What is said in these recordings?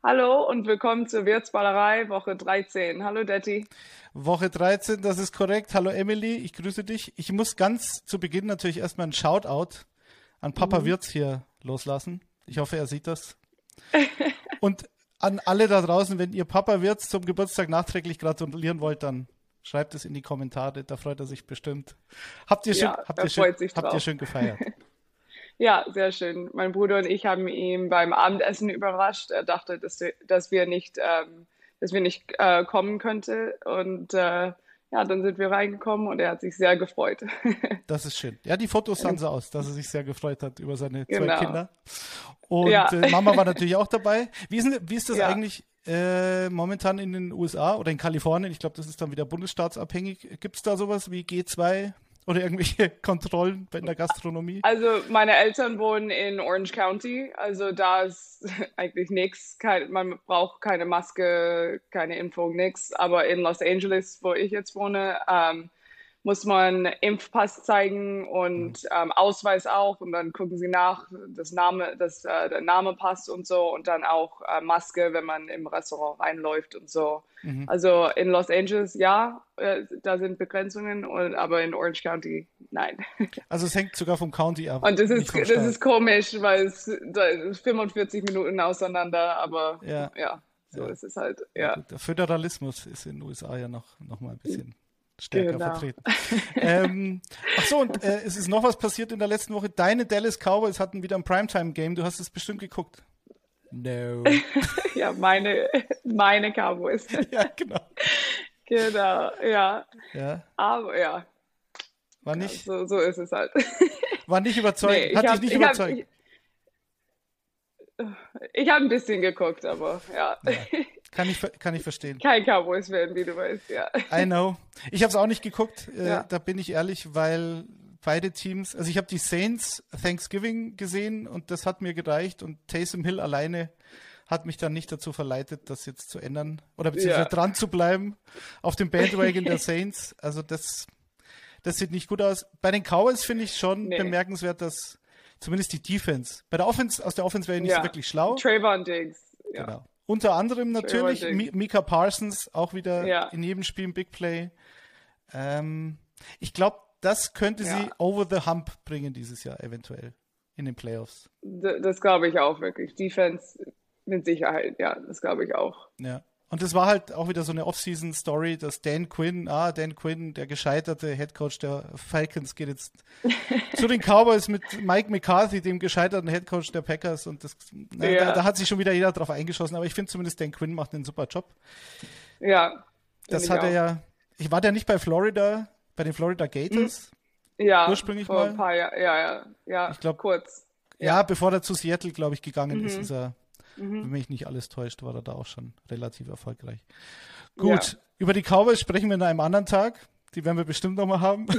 Hallo und willkommen zur Wirtsballerei Woche 13. Hallo Detti. Woche 13, das ist korrekt. Hallo Emily, ich grüße dich. Ich muss ganz zu Beginn natürlich erstmal ein Shoutout an Papa mhm. Wirtz hier loslassen. Ich hoffe, er sieht das. und an alle da draußen, wenn ihr Papa Wirtz zum Geburtstag nachträglich gratulieren wollt, dann schreibt es in die Kommentare, da freut er sich bestimmt. Habt ihr schön, habt ihr schön, habt ihr schön gefeiert? Ja, sehr schön. Mein Bruder und ich haben ihn beim Abendessen überrascht. Er dachte, dass, dass wir nicht, ähm, dass wir nicht äh, kommen könnte. Und äh, ja, dann sind wir reingekommen und er hat sich sehr gefreut. Das ist schön. Ja, die Fotos sahen so aus, dass er sich sehr gefreut hat über seine zwei genau. Kinder. Und ja. äh, Mama war natürlich auch dabei. Wie ist, wie ist das ja. eigentlich äh, momentan in den USA oder in Kalifornien? Ich glaube, das ist dann wieder bundesstaatsabhängig. Gibt es da sowas wie G2 oder irgendwelche Kontrollen in der Gastronomie? Also meine Eltern wohnen in Orange County, also da ist eigentlich nichts. Man braucht keine Maske, keine Impfung, nichts. Aber in Los Angeles, wo ich jetzt wohne, ähm, muss man Impfpass zeigen und mhm. ähm, Ausweis auch und dann gucken sie nach, das Name, dass äh, der Name passt und so und dann auch äh, Maske, wenn man im Restaurant reinläuft und so. Mhm. Also in Los Angeles ja, äh, da sind Begrenzungen, und, aber in Orange County nein. Also es hängt sogar vom County ab. Und das ist, das ist komisch, weil es da ist 45 Minuten auseinander, aber ja, ja so ja. ist es halt. Ja. Der Föderalismus ist in den USA ja noch, noch mal ein bisschen stärker genau. vertreten. ähm, ach so, und äh, es ist noch was passiert in der letzten Woche. Deine Dallas Cowboys hatten wieder ein Primetime-Game. Du hast es bestimmt geguckt. No. ja, meine, meine Cowboys. ja, genau. Genau, ja. Ja. Aber ja. War nicht. Ja, so, so ist es halt. War nicht überzeugt. Nee, Hat dich nicht überzeugt. Hab, ich habe ein bisschen geguckt, aber ja. ja. Kann, ich, kann ich verstehen. Kein Cowboys werden, wie du weißt, ja. I know. Ich habe es auch nicht geguckt, äh, ja. da bin ich ehrlich, weil beide Teams, also ich habe die Saints Thanksgiving gesehen und das hat mir gereicht und Taysom Hill alleine hat mich dann nicht dazu verleitet, das jetzt zu ändern oder beziehungsweise ja. dran zu bleiben auf dem Bandwagon der Saints. Also das, das sieht nicht gut aus. Bei den Cowboys finde ich schon nee. bemerkenswert, dass zumindest die Defense. Bei der Offense, aus der Offense wäre ich nicht ja. so wirklich schlau. Trayvon Diggs. Ja. Genau. Unter anderem natürlich Mika Parsons, auch wieder ja. in jedem Spiel ein Big Play. Ähm, ich glaube, das könnte ja. sie over the hump bringen dieses Jahr eventuell in den Playoffs. Das, das glaube ich auch wirklich. Defense mit Sicherheit, ja, das glaube ich auch. Ja. Und es war halt auch wieder so eine Off-Season-Story, dass Dan Quinn, ah, Dan Quinn, der gescheiterte Headcoach der Falcons, geht jetzt zu den Cowboys mit Mike McCarthy, dem gescheiterten Headcoach der Packers. Und das, na, ja. da, da, hat sich schon wieder jeder drauf eingeschossen. Aber ich finde zumindest, Dan Quinn macht einen super Job. Ja. Das hat er ja. Ich war ja nicht bei Florida, bei den Florida Gators. Hm. Ja. Ursprünglich vor mal. Ein paar Jahr, ja, ja, ja. Ich glaube, kurz. Ja. ja, bevor er zu Seattle, glaube ich, gegangen mhm. ist, ist er Mhm. Wenn mich nicht alles täuscht, war er da auch schon relativ erfolgreich. Gut, ja. über die Cowboys sprechen wir in einem anderen Tag. Die werden wir bestimmt nochmal haben.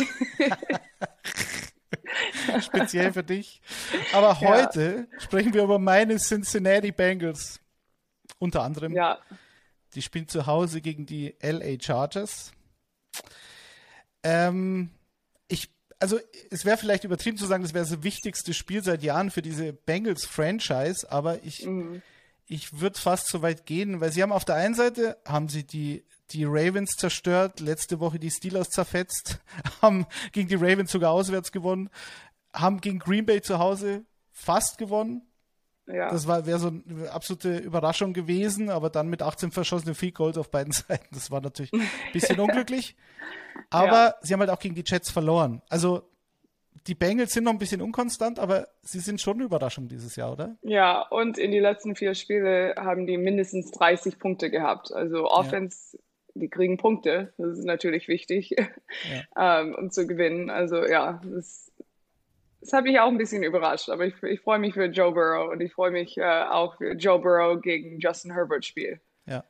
Speziell für dich. Aber ja. heute sprechen wir über meine Cincinnati Bengals. Unter anderem. Ja. Die spielen zu Hause gegen die LA Chargers. Ähm, also es wäre vielleicht übertrieben zu sagen, das wäre das wichtigste Spiel seit Jahren für diese Bengals Franchise, aber ich, mhm ich würde fast so weit gehen, weil sie haben auf der einen Seite haben sie die die Ravens zerstört, letzte Woche die Steelers zerfetzt, haben gegen die Ravens sogar auswärts gewonnen, haben gegen Green Bay zu Hause fast gewonnen. Ja. Das wäre so eine absolute Überraschung gewesen, aber dann mit 18 verschossenen Field Goals auf beiden Seiten. Das war natürlich ein bisschen unglücklich. Aber ja. sie haben halt auch gegen die Jets verloren. Also die Bengals sind noch ein bisschen unkonstant, aber sie sind schon eine Überraschung dieses Jahr, oder? Ja, und in die letzten vier Spiele haben die mindestens 30 Punkte gehabt. Also Offense, ja. die kriegen Punkte. Das ist natürlich wichtig, ja. ähm, um zu gewinnen. Also ja, das, das hat mich auch ein bisschen überrascht. Aber ich, ich freue mich für Joe Burrow und ich freue mich äh, auch für Joe Burrow gegen Justin Herbert Spiel. Ja.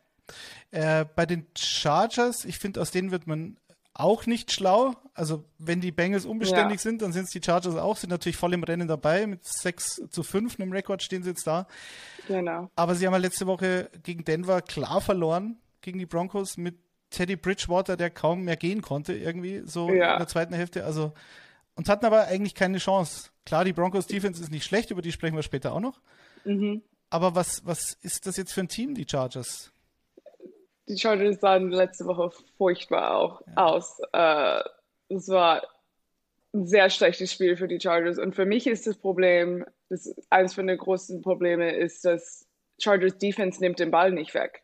Äh, bei den Chargers, ich finde, aus denen wird man auch nicht schlau. Also wenn die Bengals unbeständig ja. sind, dann sind es die Chargers auch, sind natürlich voll im Rennen dabei. Mit 6 zu 5 im Rekord stehen sie jetzt da. Genau. Aber sie haben ja letzte Woche gegen Denver klar verloren, gegen die Broncos mit Teddy Bridgewater, der kaum mehr gehen konnte, irgendwie so ja. in der zweiten Hälfte. Also und hatten aber eigentlich keine Chance. Klar, die Broncos Defense ist nicht schlecht, über die sprechen wir später auch noch. Mhm. aber was, was ist das jetzt für ein Team, die Chargers? Die Chargers sahen letzte Woche furchtbar auch ja. aus. Äh, es war ein sehr schlechtes Spiel für die Chargers. Und für mich ist das Problem, das eines von den großen Probleme ist, dass Chargers Defense nimmt den Ball nicht weg.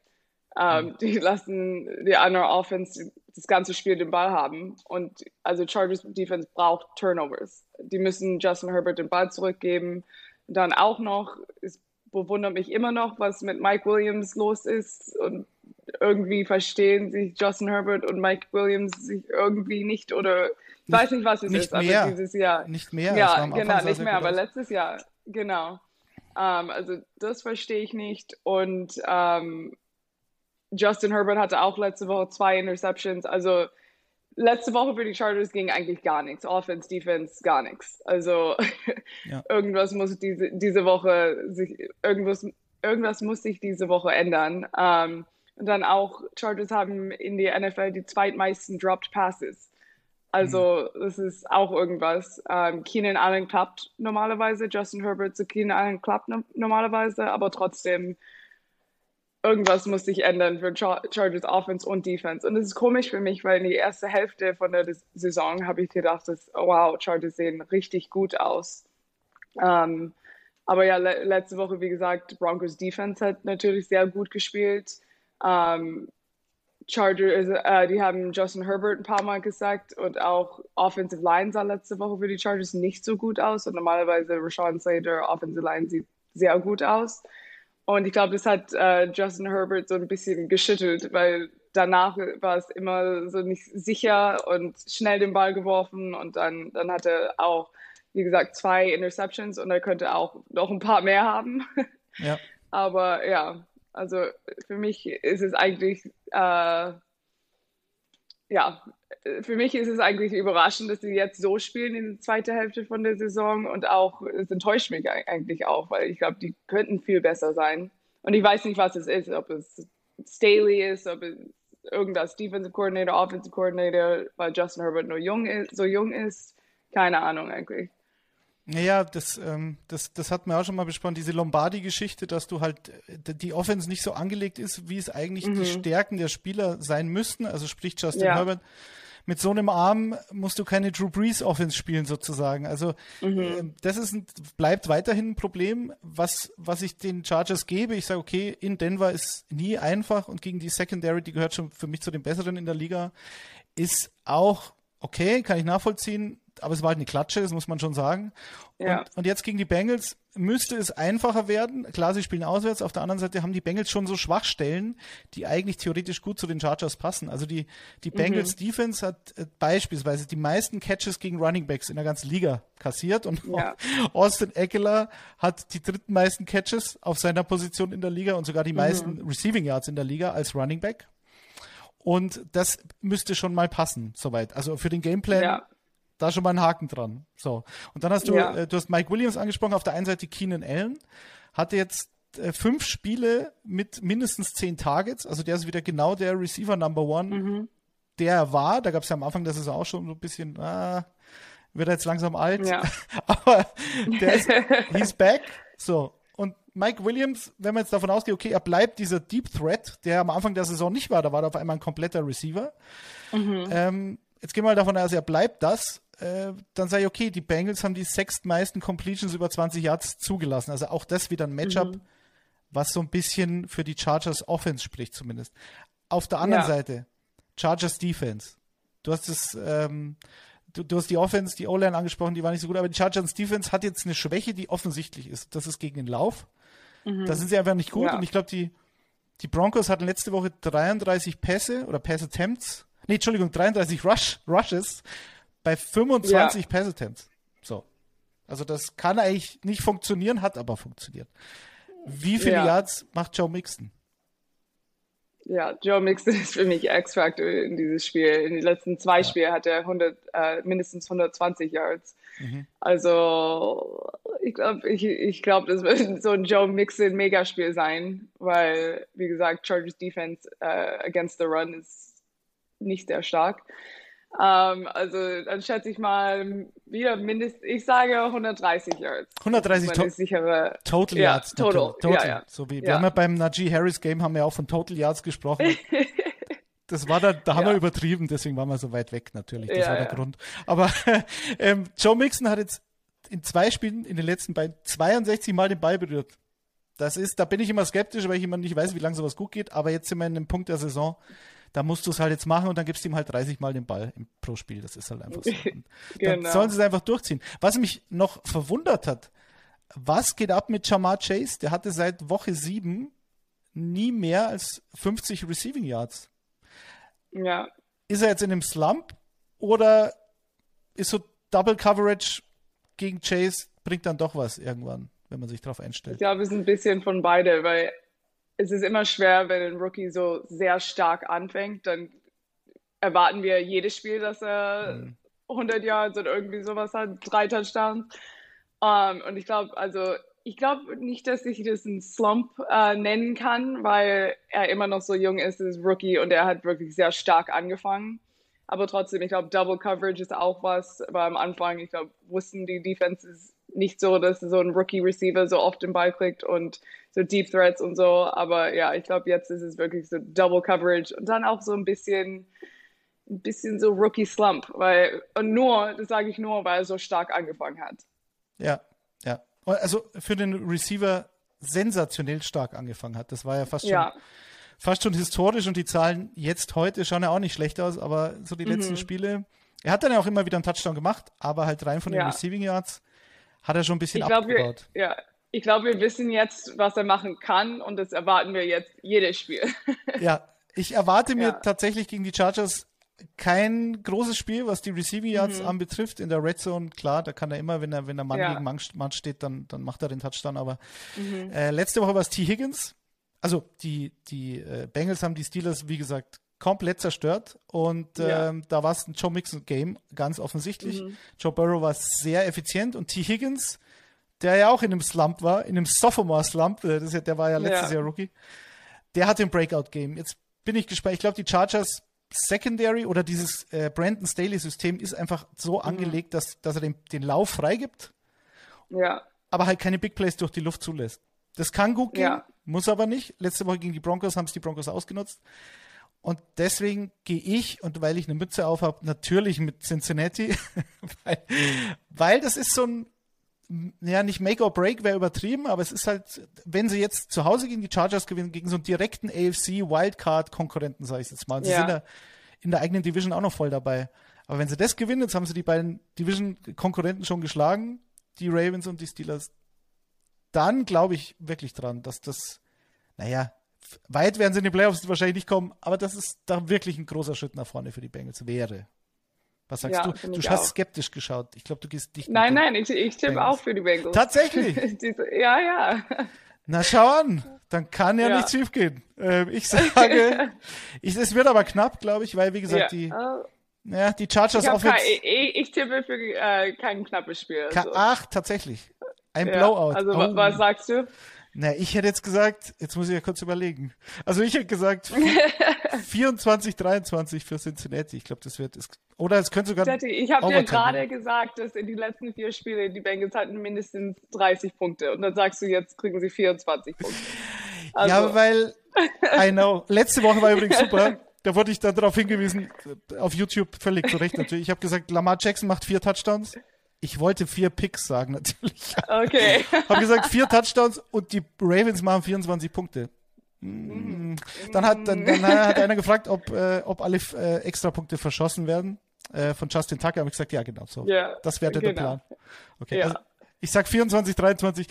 Ähm. Die lassen die andere Offense das ganze Spiel den Ball haben. Und also Chargers Defense braucht Turnovers. Die müssen Justin Herbert den Ball zurückgeben. Und dann auch noch, es bewundert mich immer noch, was mit Mike Williams los ist. Und irgendwie verstehen sich Justin Herbert und Mike Williams sich irgendwie nicht oder ich weiß nicht, was es nicht ist, mehr. aber dieses Jahr. Nicht mehr. Ja, genau, nicht mehr, aber letztes Jahr, genau. Um, ähm, also das verstehe ich nicht. Und um, ähm, Justin Herbert hatte auch letzte Woche zwei Interceptions. Also letzte Woche für die Chargers ging eigentlich gar nichts. Offense, Defense, gar nichts. Also ja. irgendwas muss diese, diese Woche sich, irgendwas, irgendwas muss sich diese Woche ändern. Um, ähm, und dann auch, Chargers haben in der NFL die zweitmeisten Dropped Passes. Also, mhm. das ist auch irgendwas. Um, Keenan Allen klappt normalerweise, Justin Herbert zu Keenan Allen klappt no normalerweise, aber trotzdem irgendwas muss sich ändern für Char Chargers Offense und Defense. Und es ist komisch für mich, weil in die erste Hälfte von der Saison habe ich gedacht, dass, wow, Chargers sehen richtig gut aus. Um, aber ja, le letzte Woche, wie gesagt, Broncos Defense hat natürlich sehr gut gespielt. Um, Chargers, äh, die haben Justin Herbert ein paar Mal gesagt und auch Offensive Line sah letzte Woche für die Chargers nicht so gut aus und normalerweise Rashawn Slater Offensive Line sieht sehr gut aus. Und ich glaube, das hat äh, Justin Herbert so ein bisschen geschüttelt, weil danach war es immer so nicht sicher und schnell den Ball geworfen und dann, dann hat er auch, wie gesagt, zwei Interceptions und er könnte auch noch ein paar mehr haben. Ja. Aber ja, also für mich ist es eigentlich, äh, ja, für mich ist es eigentlich überraschend, dass sie jetzt so spielen in der zweiten Hälfte von der Saison und auch, es enttäuscht mich eigentlich auch, weil ich glaube, die könnten viel besser sein. Und ich weiß nicht, was es ist, ob es Staley ist, ob es irgendwas Defensive Coordinator, Offensive Coordinator, weil Justin Herbert nur jung ist, so jung ist. Keine Ahnung eigentlich. Naja, das, ähm, das, das hatten wir auch schon mal besprochen, diese Lombardi-Geschichte, dass du halt äh, die Offense nicht so angelegt ist, wie es eigentlich mhm. die Stärken der Spieler sein müssten. Also sprich Justin ja. Herbert mit so einem Arm musst du keine Drew Brees Offense spielen sozusagen. Also mhm. äh, das ist ein, bleibt weiterhin ein Problem, was was ich den Chargers gebe. Ich sage okay, in Denver ist nie einfach und gegen die Secondary, die gehört schon für mich zu den besseren in der Liga, ist auch okay, kann ich nachvollziehen aber es war halt eine Klatsche, das muss man schon sagen. Ja. Und, und, jetzt gegen die Bengals müsste es einfacher werden. Klar, sie spielen auswärts. Auf der anderen Seite haben die Bengals schon so Schwachstellen, die eigentlich theoretisch gut zu den Chargers passen. Also die, die mhm. Bengals mhm. Defense hat äh, beispielsweise die meisten Catches gegen Running Backs in der ganzen Liga kassiert und ja. Austin Eckler hat die dritten meisten Catches auf seiner Position in der Liga und sogar die mhm. meisten Receiving Yards in der Liga als Running Back. Und das müsste schon mal passen, soweit. Also für den Gameplan ja da schon mal einen Haken dran. So. Und dann hast du, ja. äh, du hast Mike Williams angesprochen, auf der einen Seite Keenan Allen, hatte jetzt äh, fünf Spiele mit mindestens zehn Targets, also der ist wieder genau der Receiver Number One, mhm. der er war. Da gab es ja am Anfang der Saison auch schon so ein bisschen, ah, wird er jetzt langsam alt. Ja. Aber der ist, he's back. So. Und Mike Williams, wenn man jetzt davon ausgeht, okay, er bleibt dieser Deep Threat, der am Anfang der Saison nicht war, da war er auf einmal ein kompletter Receiver. Mhm. Ähm, jetzt gehen wir mal davon aus, er bleibt das äh, dann sage ich, okay, die Bengals haben die sechstmeisten Completions über 20 Yards zugelassen. Also auch das wieder ein Matchup, mhm. was so ein bisschen für die Chargers Offense spricht zumindest. Auf der anderen ja. Seite, Chargers Defense. Du hast es, ähm, du, du, hast die Offense, die O-Line angesprochen, die war nicht so gut, aber die Chargers Defense hat jetzt eine Schwäche, die offensichtlich ist. Das ist gegen den Lauf. Mhm. Da sind sie einfach nicht gut ja. und ich glaube, die, die Broncos hatten letzte Woche 33 Pässe oder Pass Attempts. Nee, Entschuldigung, 33 Rush, Rushes bei 25 ja. Pass Attempts. So. Also das kann eigentlich nicht funktionieren, hat aber funktioniert. Wie viele ja. Yards macht Joe Mixon? Ja, Joe Mixon ist für mich X-Factor in dieses Spiel. In den letzten zwei ja. Spielen hat er 100, äh, mindestens 120 Yards. Mhm. Also ich glaube, ich, ich glaub, das wird so ein Joe Mixon Megaspiel sein, weil, wie gesagt, Chargers Defense äh, against the Run ist nicht sehr stark. Ähm, also dann schätze ich mal wieder mindestens, ich sage 130 Yards. 130 to sichere, Total ja, Yards. Total. total. Ja, ja. So wie. Wir haben ja beim Najee Harris Game haben wir auch von Total Yards gesprochen. Das war da, da haben wir übertrieben, deswegen waren wir so weit weg natürlich. Das war der. Grund. Aber ähm, Joe Mixon hat jetzt in zwei Spielen in den letzten beiden 62 Mal den Ball berührt. Das ist, da bin ich immer skeptisch, weil ich immer nicht weiß, wie lange sowas gut geht. Aber jetzt sind wir in einem Punkt der Saison, da musst du es halt jetzt machen und dann gibst du ihm halt 30 Mal den Ball im, pro Spiel. Das ist halt einfach so. Dann Genau. sollen sie es einfach durchziehen. Was mich noch verwundert hat, was geht ab mit Jamar Chase? Der hatte seit Woche 7 nie mehr als 50 Receiving Yards. Ja, Ist er jetzt in einem Slump oder ist so Double Coverage gegen Chase bringt dann doch was irgendwann, wenn man sich darauf ich einstellt? glaube, es ist ein bisschen von beide, weil es ist immer schwer, wenn ein Rookie so sehr stark anfängt, dann erwarten wir jedes Spiel, dass er 100 Yards oder irgendwie sowas hat, drei Touchdowns. Ähm, und ich glaube, also ich glaube nicht, dass ich das einen Slump äh, nennen kann, weil er immer noch so jung ist, ist Rookie und er hat wirklich sehr stark angefangen. Aber trotzdem, ich glaube, Double Coverage ist auch was. Aber am Anfang, ich glaube, wussten die Defenses nicht so, dass so ein Rookie-Receiver so oft den Ball kriegt und so Deep Threats und so. Aber ja, ich glaube, jetzt ist es wirklich so Double Coverage und dann auch so ein bisschen, ein bisschen so Rookie Slump, weil, und nur, das sage ich nur, weil er so stark angefangen hat. Ja, ja. Also für den Receiver sensationell stark angefangen hat. Das war ja fast schon, Ja, fast schon historisch und die Zahlen jetzt heute schauen ja auch nicht schlecht aus, aber so die letzten Mhm. Spiele. Er hat dann ja auch immer wieder einen Touchdown gemacht, aber halt rein von den Ja. Receiving Yards hat er schon ein bisschen ich glaube, wir, abgebaut. ja, ich glaube, wir wissen jetzt, was er machen kann und das erwarten wir jetzt jedes Spiel. Ja, ich erwarte mir Ja. tatsächlich gegen die Chargers kein großes Spiel, was die Receiving Yards Mhm. anbetrifft. In der Red Zone, klar, da kann er immer, wenn er, wenn er Mann Ja. gegen Mann, Mann steht, dann, dann macht er den Touchdown. Aber Mhm. äh, letzte Woche war es T. Higgins. Also die, die äh, Bengals haben die Steelers, wie gesagt, komplett zerstört. Und Ja. ähm, da war es ein Joe Mixon-Game, ganz offensichtlich. Mhm. Joe Burrow war sehr effizient und T. Higgins, der ja auch in einem Slump war, in einem Sophomore-Slump, äh, ja, der war ja letztes Ja. Jahr Rookie, der hat den Breakout-Game. Jetzt bin ich gespannt. Ich glaube, die Chargers Secondary oder dieses äh, Brandon Staley-System ist einfach so Mhm. angelegt, dass, dass er den, den Lauf freigibt, Ja, aber halt keine Big Plays durch die Luft zulässt. Das kann gut gehen, Ja. muss aber nicht. Letzte Woche gegen die Broncos haben es die Broncos ausgenutzt. Und deswegen gehe ich, und weil ich eine Mütze auf habe, natürlich mit Cincinnati, weil, weil das ist so ein, ja, nicht Make or Break wäre übertrieben, aber es ist halt, wenn sie jetzt zu Hause gegen die Chargers gewinnen, gegen so einen direkten AFC Wildcard-Konkurrenten, sage ich jetzt mal. Und sie Ja. sind ja in der eigenen Division auch noch voll dabei. Aber wenn sie das gewinnen, jetzt haben sie die beiden Division-Konkurrenten schon geschlagen, die Ravens und die Steelers, dann glaube ich wirklich dran, dass das, naja, weit werden sie in den Playoffs wahrscheinlich nicht kommen, aber dass es da wirklich ein großer Schritt nach vorne für die Bengals wäre. Was sagst Ja, du? Du hast auch. skeptisch geschaut. Ich glaube, du gehst nicht. nein, nein, ich, ich tippe Bengals. auch für die Bengals. Tatsächlich. Diese- ja, ja. Na schau an, dann kann ja, Ja. nichts schief gehen. Ähm, ich sage, ich, es wird aber knapp, glaube ich, weil wie gesagt ja. die, Äh, ja, die Chargers ich, Offense. kein, ich, ich tippe für äh, kein knappes Spiel. Also, Ach, tatsächlich. Ein ja. Blowout. Also, Oh. wa- was sagst du? Na, ich hätte jetzt gesagt, jetzt muss ich ja kurz überlegen. Also ich hätte gesagt 24, 23 für Cincinnati. Ich glaube, das wird es. Oder es könnte sogar. Tati, ich habe dir gerade gesagt, dass in den letzten vier Spielen die Bengals hatten mindestens 30 Punkte. Und dann sagst du, jetzt kriegen sie 24 Punkte. Also, Ja, weil I know. Letzte Woche war übrigens super. Da wurde ich dann darauf hingewiesen, auf YouTube völlig zu Recht natürlich. Ich habe gesagt, Lamar Jackson macht vier Touchdowns. Ich wollte vier Picks sagen, natürlich. okay. habe gesagt, vier Touchdowns und die Ravens machen 24 Punkte. Mm. Dann hat, dann, dann hat einer gefragt, ob, äh, ob alle äh, Extrapunkte verschossen werden äh, von Justin Tucker. Habe ich gesagt, ja, genau so. Ja, das wäre der genau. Plan. Okay, Ja. also ich sag 24, 23.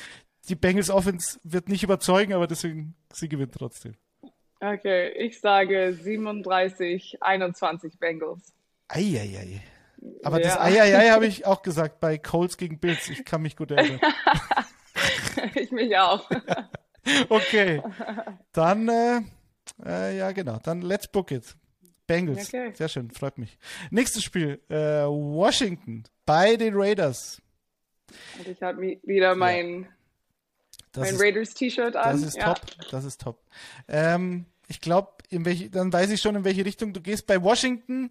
Die Bengals Offense wird nicht überzeugen, aber deswegen, sie gewinnt trotzdem. Okay, ich sage 37, 21 Bengals. Eieiei. Aber das Ja. Eieiei habe ich auch gesagt bei Colts gegen Bills. Ich kann mich gut erinnern. ich mich auch. Okay. Dann, äh, äh, ja, genau. Dann let's book it. Bengals. Okay. Sehr schön, freut mich. Nächstes Spiel. Äh, Washington bei den Raiders. Und ich habe wieder mein, Das mein Raiders-T-Shirt an. das ist ja. top. Das ist top. Ähm, ich glaube, dann weiß ich schon, in welche Richtung du gehst. Bei Washington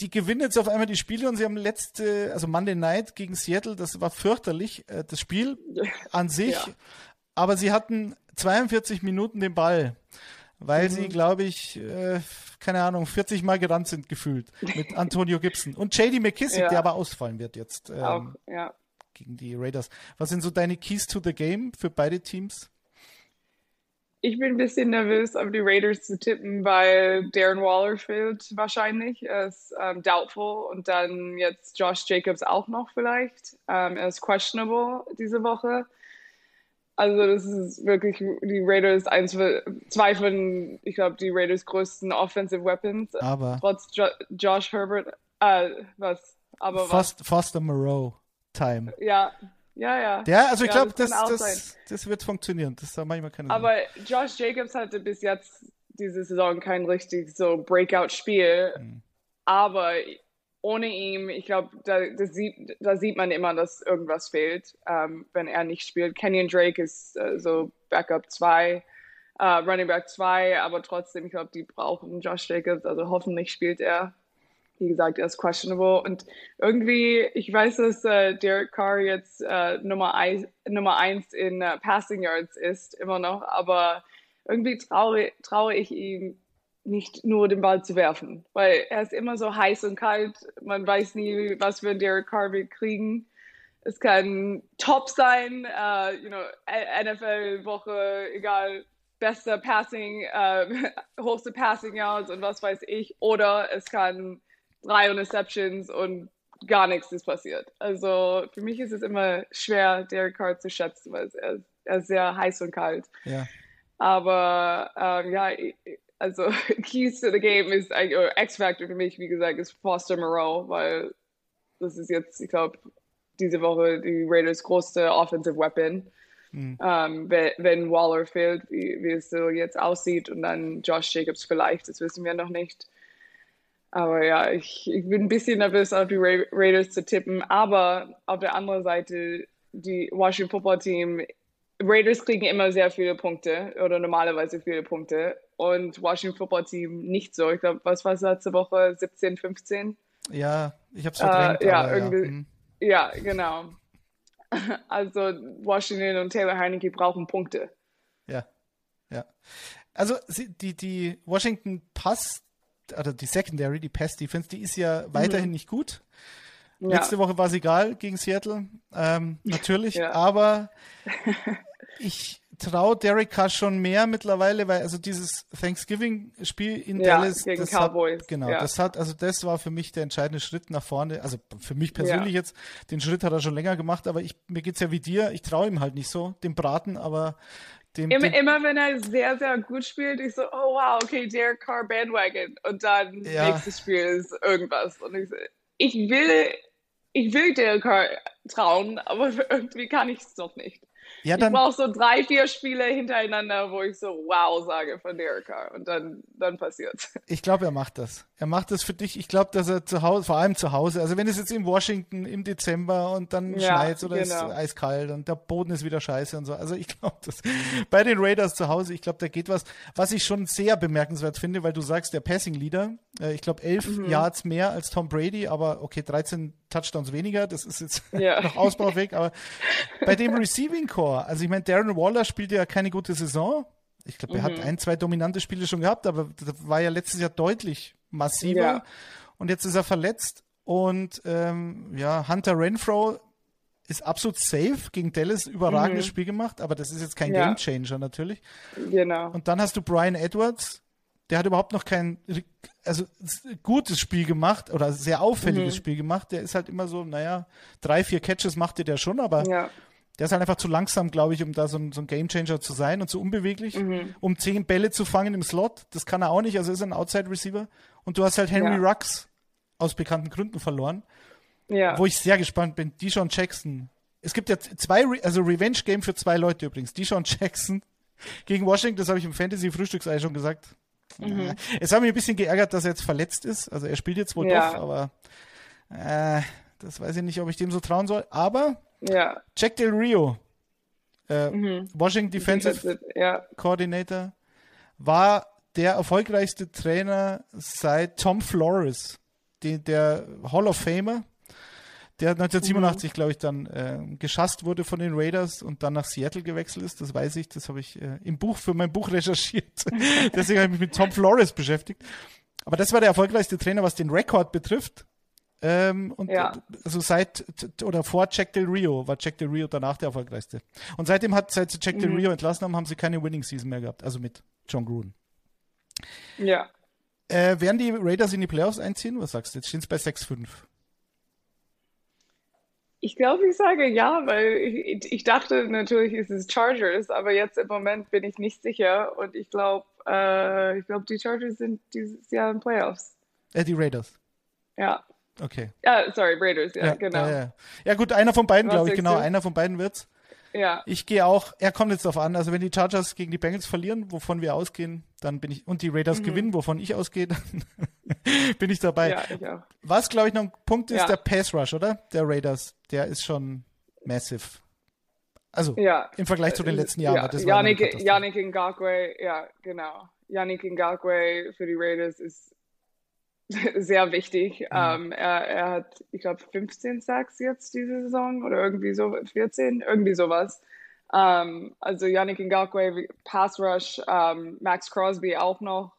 die gewinnen jetzt auf einmal die Spiele und sie haben letzte, also Monday Night gegen Seattle, das war fürchterlich, äh, das Spiel an sich, ja. aber sie hatten 42 Minuten den Ball, weil mhm. sie, glaube ich, äh, keine Ahnung, 40 Mal gerannt sind gefühlt mit Antonio Gibson und JD McKissick, ja. der aber ausfallen wird jetzt ähm, Auch, ja. gegen die Raiders. Was sind so deine Keys to the Game für beide Teams? Ich bin ein bisschen nervös, auf die Raiders zu tippen, weil Darren Waller fehlt wahrscheinlich. Er ist ähm, doubtful und dann jetzt Josh Jacobs auch noch vielleicht. Ähm, er ist questionable diese Woche. Also das ist wirklich die Raiders eins zwei von, ich glaube, die Raiders größten Offensive Weapons. Aber trotz jo Josh Herbert, äh, was? Aber Foster, was? Foster Moreau Time. Ja, ja, ja. Ja, also ich ja, glaube, das, das, das, das, wird funktionieren. Das ich mir keine Aber Josh Jacobs hatte bis jetzt diese Saison kein richtig so Breakout-Spiel. Mhm. Aber ohne ihn, ich glaube, da, sieht, da sieht man immer, dass irgendwas fehlt, ähm, wenn er nicht spielt. Kenyon Drake ist äh, so Backup 2, äh, Running Back 2, aber trotzdem, ich glaube, die brauchen Josh Jacobs, also hoffentlich spielt er wie gesagt, er ist questionable. Und irgendwie, ich weiß, dass äh, Derek Carr jetzt äh, Nummer, ein, Nummer eins in äh, Passing Yards ist, immer noch, aber irgendwie traue, traue ich ihm nicht nur den Ball zu werfen, weil er ist immer so heiß und kalt. Man weiß nie, was wir in Derek Carr kriegen. Es kann top sein, uh, you know, NFL-Woche, egal, bester Passing, uh, hochste Passing Yards und was weiß ich. Oder es kann drei Interceptions und gar nichts ist passiert. Also für mich ist es immer schwer, Derek Carr zu schätzen, weil er, er ist sehr heiß und kalt. Ja. Aber ähm, ja, also Keys to the Game ist X-Factor für mich, wie gesagt, ist Foster Moreau, weil das ist jetzt, ich glaube, diese Woche die Raiders größte Offensive Weapon. Mhm. Ähm, wenn, wenn, Waller fehlt, wie, wie es so jetzt aussieht, und dann Josh Jacobs vielleicht, das wissen wir noch nicht. Aber ja, ich, ich bin ein bisschen nervös, auf die Ra Raiders zu tippen. Aber auf der anderen Seite, die Washington Football Team, Raiders kriegen immer sehr viele Punkte oder normalerweise viele Punkte. Und Washington Football Team nicht so. Ich glaube, was war es letzte Woche? 17, 15? Ja, ich habe es verdrängt. Äh, ja, irgendwie, ja. Mhm. ja, genau. Also Washington und Taylor Heineke brauchen Punkte. Ja, ja. Also die, die Washington Pass oder die Secondary, die Pass Defense, die ist ja mhm. weiterhin nicht gut. Ja. Letzte Woche war es egal gegen Seattle, ähm, natürlich, ja. aber ich traue Derek Carr schon mehr mittlerweile, weil also dieses Thanksgiving-Spiel in ja, Dallas, gegen das Cowboys. Hat, genau, das hat, also das war für mich der entscheidende Schritt nach vorne. Also für mich persönlich jetzt, den Schritt hat er schon länger gemacht, aber ich, mir geht's ja wie dir, ich traue ihm halt nicht so, dem Braten, aber dem, immer, dem, immer wenn er sehr, sehr gut spielt, ich so, oh wow, okay, Derek Carr Bandwagon. Und dann ja. nächstes Spiel ist irgendwas. Und ich, so, ich will, ich will Derek Carr trauen, aber irgendwie kann ich es doch nicht. Ja, dann, ich brauche so drei, vier Spiele hintereinander, wo ich so wow sage von Derek Carr und dann, dann passiert's. Ich glaube, er macht das. Er macht das für dich. Ich glaube, dass er zu Hause, vor allem zu Hause, also wenn es jetzt in Washington im Dezember und dann ja, schneit oder genau. ist eiskalt und der Boden ist wieder scheiße und so. Also ich glaube, dass bei den Raiders zu Hause, ich glaube, da geht was, was ich schon sehr bemerkenswert finde, weil du sagst, der Passing Leader, äh, ich glaube, elf mhm. Yards mehr als Tom Brady, aber okay, 13 Touchdowns weniger, das ist jetzt ja. noch Ausbaufähig, aber bei dem Receiving Core, also ich meine, Darren Waller spielt ja keine gute Saison. Ich glaube, er mhm. hat ein, zwei dominante Spiele schon gehabt, aber das war ja letztes Jahr deutlich massiver. Ja. Und jetzt ist er verletzt. Und ähm, ja, Hunter Renfro ist absolut safe gegen Dallas, überragendes mhm. Spiel gemacht, aber das ist jetzt kein ja. Game Changer natürlich. Genau. Und dann hast du Brian Edwards, der hat überhaupt noch kein also gutes Spiel gemacht oder sehr auffälliges mhm. Spiel gemacht. Der ist halt immer so, naja, drei, vier Catches machte der schon, aber ja. der ist halt einfach zu langsam, glaube ich, um da so ein, so ein Gamechanger zu sein und zu unbeweglich, mhm. um zehn Bälle zu fangen im Slot. Das kann er auch nicht, also ist er ein Outside Receiver. Und du hast halt Henry ja. Rux aus bekannten Gründen verloren. Ja. Wo ich sehr gespannt bin. Deshaun Jackson. Es gibt ja zwei, Re also Revenge Game für zwei Leute übrigens. Deshaun Jackson gegen Washington, das habe ich im Fantasy Frühstücksei schon gesagt. Mhm. Es hat mich ein bisschen geärgert, dass er jetzt verletzt ist. Also er spielt jetzt wohl ja. doch, aber äh, das weiß ich nicht, ob ich dem so trauen soll. Aber ja. Jack Del Rio, äh, mhm. Washington Defensive ja. Coordinator, war der erfolgreichste Trainer seit Tom Flores die, der Hall of Famer, der 1987, mhm. glaube ich, dann äh, geschasst wurde von den Raiders und dann nach Seattle gewechselt ist. Das weiß ich, das habe ich äh, im Buch für mein Buch recherchiert. Deswegen habe ich mich mit Tom Flores beschäftigt. Aber das war der erfolgreichste Trainer, was den Rekord betrifft. Ähm, und ja. also seit oder vor Jack Del Rio war Jack Del Rio danach der erfolgreichste. Und seitdem hat, seit sie Jack mhm. Del Rio entlassen haben, haben sie keine Winning Season mehr gehabt. Also mit John Gruden. Ja. Äh, werden die Raiders in die Playoffs einziehen? Was sagst du? Jetzt stehen es bei 6-5. Ich glaube, ich sage ja, weil ich, ich, dachte natürlich ist es Chargers, aber jetzt im Moment bin ich nicht sicher und ich glaube, äh, ich glaube, die Chargers sind dieses Jahr in Playoffs. Äh, die Raiders. Ja. Okay. Ja, sorry, Raiders, ja, ja genau. Ja, ja. ja, gut, einer von beiden, glaube ich, genau, du? einer von beiden wird's. Ja. Ich gehe auch, er kommt jetzt darauf an, also wenn die Chargers gegen die Bengals verlieren, wovon wir ausgehen, dann bin ich, und die Raiders mhm. gewinnen, wovon ich ausgehe, dann bin ich dabei. Ja, ich auch. Was, glaube ich, noch ein Punkt ist, ja. der Pass Rush, oder? Der Raiders, der ist schon massive. Also ja. im Vergleich zu den äh, letzten Jahren. Ja. Das Yannick, Yannick Ngakwe, ja, genau. Yannick Ngakwe für die Raiders ist sehr wichtig. Mhm. Ähm, er, er, hat, ich glaube, 15 Sacks jetzt diese Saison oder irgendwie so 14, irgendwie sowas. Ähm, also Yannick Ngakwe, Pass Rush, ähm, Max Crosby auch noch.